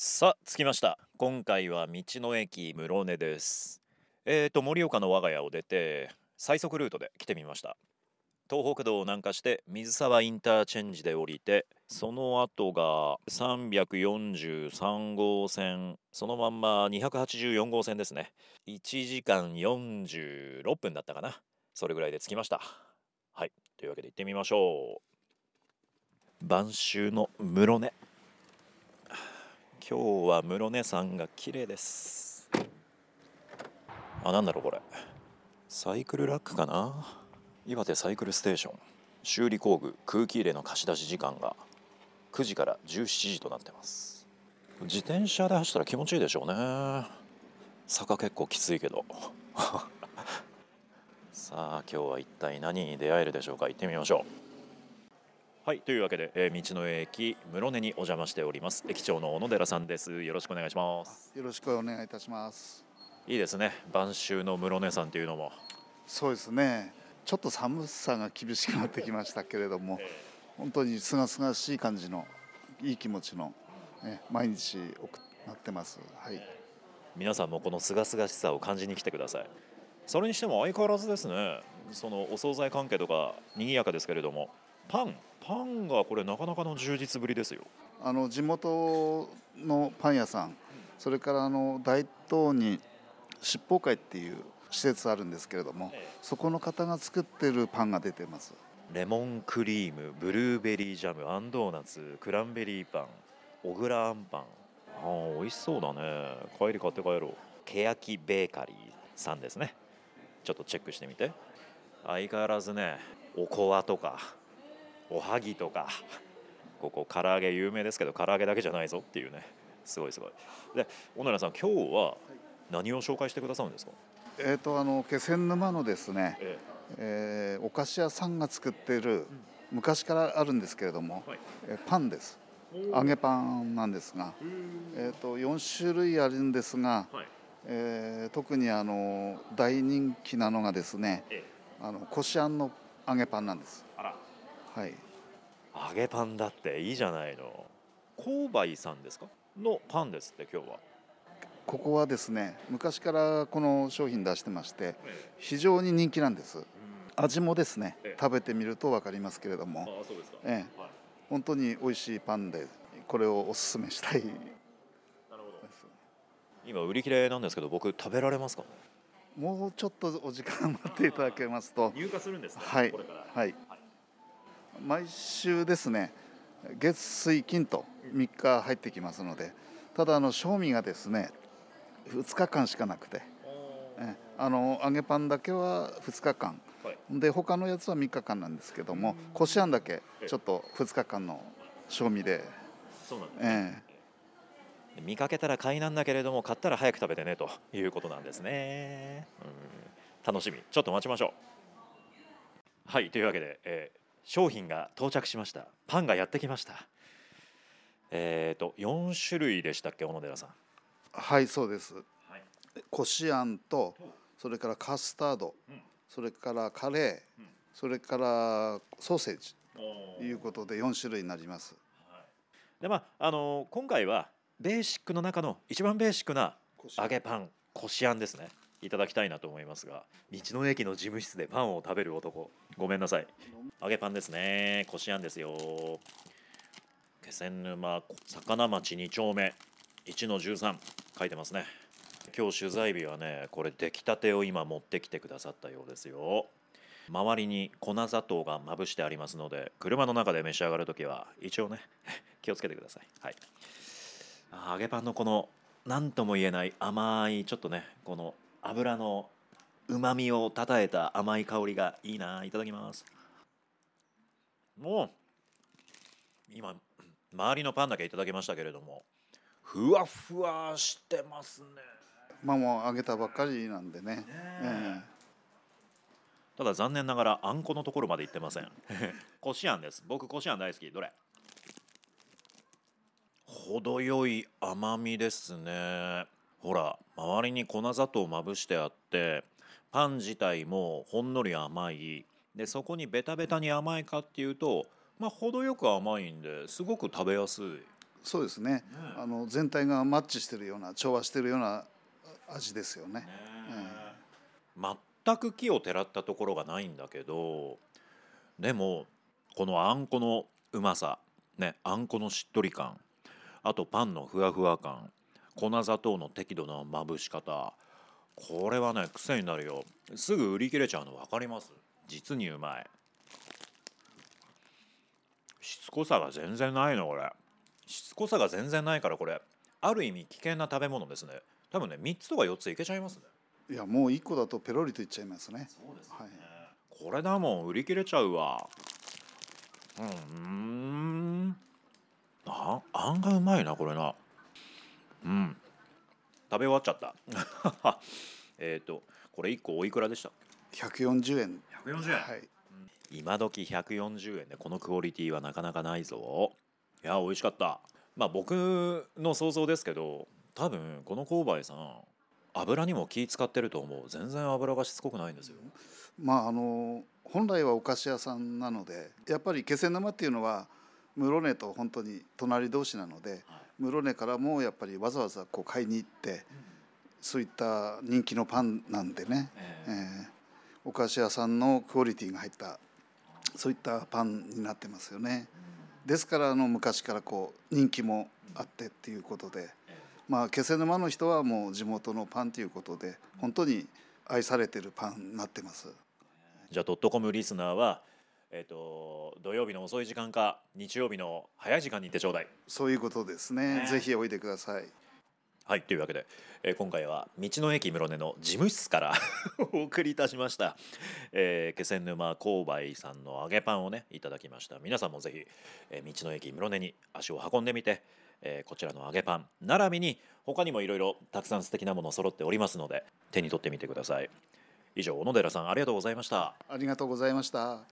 さあ着きました。今回は道の駅室根です。えーと盛岡の我が家を出て最速ルートで来てみました。東北道を南下して水沢インターチェンジで降りてその後が343号線そのまんま284号線ですね。1時間46分だったかな。それぐらいで着きました。はい。というわけで行ってみましょう。晩秋の室根。今日は室根山が綺麗です。あなんだろうこれ。サイクルラックかな？岩手サイクルステーション。修理工具空気入れの貸し出し時間が9時から17時となってます。自転車で走ったら気持ちいいでしょうね。坂結構きついけど。さあ今日は一体何に出会えるでしょうか？行ってみましょう。はいというわけで、えー道の駅室根にお邪魔しております。駅長の小野寺さんです。よろしくお願いします。よろしくお願いいたします。いいですね。晩秋の室根山というのも。そうですね。ちょっと寒さが厳しくなってきましたけれども、本当に清々しい感じのいい気持ちの、ね、毎日送なってます。はい。皆さんもこの清々しさを感じに来てください。それにしても相変わらずですね。そのお惣菜関係とか賑やかですけれどもパンパンがこれなかなかの充実ぶりですよ。あの地元のパン屋さん、それからあの大東に七宝会っていう施設あるんですけれども、そこの方が作ってるパンが出てます。レモンクリームブルーベリージャムあんドーナツクランベリーパン小倉あんパン。あー美味しそうだね。帰り買って帰ろう。けやきベーカリーさんですね。ちょっとチェックしてみて。相変わらずねおこわとかおはぎとかここ唐揚げ有名ですけど唐揚げだけじゃないぞっていうね。すごいすごい。で小野寺さん今日は何を紹介してくださるんですか、えっ、とあの気仙沼のですね、ええ。ーお菓子屋さんが作っている昔からあるんですけれども、はい。えーパンです。揚げパンなんですが、えー、と4種類あるんですが、はい。えー特にあの大人気なのがですねえ。あのこしあんの揚げパンなんです。あら。はい、揚げパンだっていいじゃないの。購買さんですか？のパンですって今日は。ここはですね昔からこの商品出してまして非常に人気なんです。味もですねええ。食べてみると分かりますけれども。ええ。はい、本当に美味しいパンでこれをおすすめしたい。でなるほど。す今売り切れなんですけど僕食べられますか？もうちょっとお時間待っていただけますと。入荷するんですねはい。はい毎週ですね月水金と3日入ってきますのでただあの賞味がですね2日間しかなくてあの揚げパンだけは2日間。はい。で他のやつは3日間なんですけどもこしあんだけちょっと2日間の賞味で、そうなんですね、え見かけたら買いなんだけれども買ったら早く食べてねということなんですね、うん、楽しみ。ちょっと待ちましょう。はいというわけで、えー商品が到着しました。パンがやってきました。えっ、と4種類でしたっけ小野寺さん。はいそうです。はい。こしあんとそれからカスタード。うん。それからカレー。うん。それからソーセージ。おということで4種類になります。でまああのー今回はベーシックの中の一番ベーシックな揚げパンこしあんですねいただきたいなと思いますが道の駅の事務室でパンを食べる男。ごめんなさい。揚げパンですね。こしあんですよ。気仙沼魚町2丁目。1の13書いてますね。今日取材日はねこれ出来たてを今持ってきてくださったようですよ。周りに粉砂糖がまぶしてありますので車の中で召し上がるときは一応ね 気をつけてください。はい。揚げパンのこの何とも言えない甘いちょっとねこの油のうまみをたたえた甘い香りがいいな。いただきます。もう今周りのパンだけいただきましたけれどもふわふわしてますね。まあもう揚げたばっかりなんでね。え。ただ残念ながらあんこのところまで行ってません。こしあんです。僕こしあん大好き。どれ？程よい甘みですねほら周りに粉砂糖をまぶしてあってパン自体もほんのり甘い。でそこにベタベタに甘いかっていうとまあ程よく甘いんですごく食べやすい。えそうですね。あの全体がマッチしてるような調和してるような味ですよね。全く木をてらったところがないんだけどでもこのあんこのうまさねあんこのしっとり感あとパンのふわふわ感粉砂糖の適度なまぶし方。これはね癖になるよ。すぐ売り切れちゃうの分かります？実にうまい。しつこさが全然ないのこれ。しつこさが全然ないからこれ。ある意味危険な食べ物ですね。多分ね3つとか4ついけちゃいますね。いやもう1個だとペロリといっちゃいますね。そうですね。はい。これだもん売り切れちゃうわ。うん。ああんがうまいなこれなうん。食べ終わっちゃった。えっとこれ1個おいくらでした？140円。140はい。今時140円でこのクオリティはなかなかないぞ。いや美味しかった。まあ僕の想像ですけど多分この購買さん油にも気使ってると思う。全然油がしつこくないんですよ。まああの本来はお菓子屋さんなのでやっぱり気仙沼っていうのは室根と本当に隣同士なので室根からもやっぱりわざわざこう買いに行ってそういった人気のパンなんでね、えーお菓子屋さんのクオリティが入ったそういったパンになってますよね。ですからあの昔からこう人気もあってっていうことで、まあ気仙沼の人はもう地元のパンということで本当に愛されてるパンになってます。じゃあドットコムリスナーはえっ、と土曜日の遅い時間か日曜日の早い時間に行ってちょうだいそういうことですね。ねぜひおいでください。はいというわけで、えー今回は道の駅室根の事務室から お送りいたしました、えー気仙沼購買さんの揚げパンをねいただきました皆さんもぜひ、えー道の駅室根に足を運んでみて、えーこちらの揚げパン並びに他にもいろいろたくさん素敵なもの揃っておりますので手に取ってみてください以上小野寺さんありがとうございましたありがとうございました。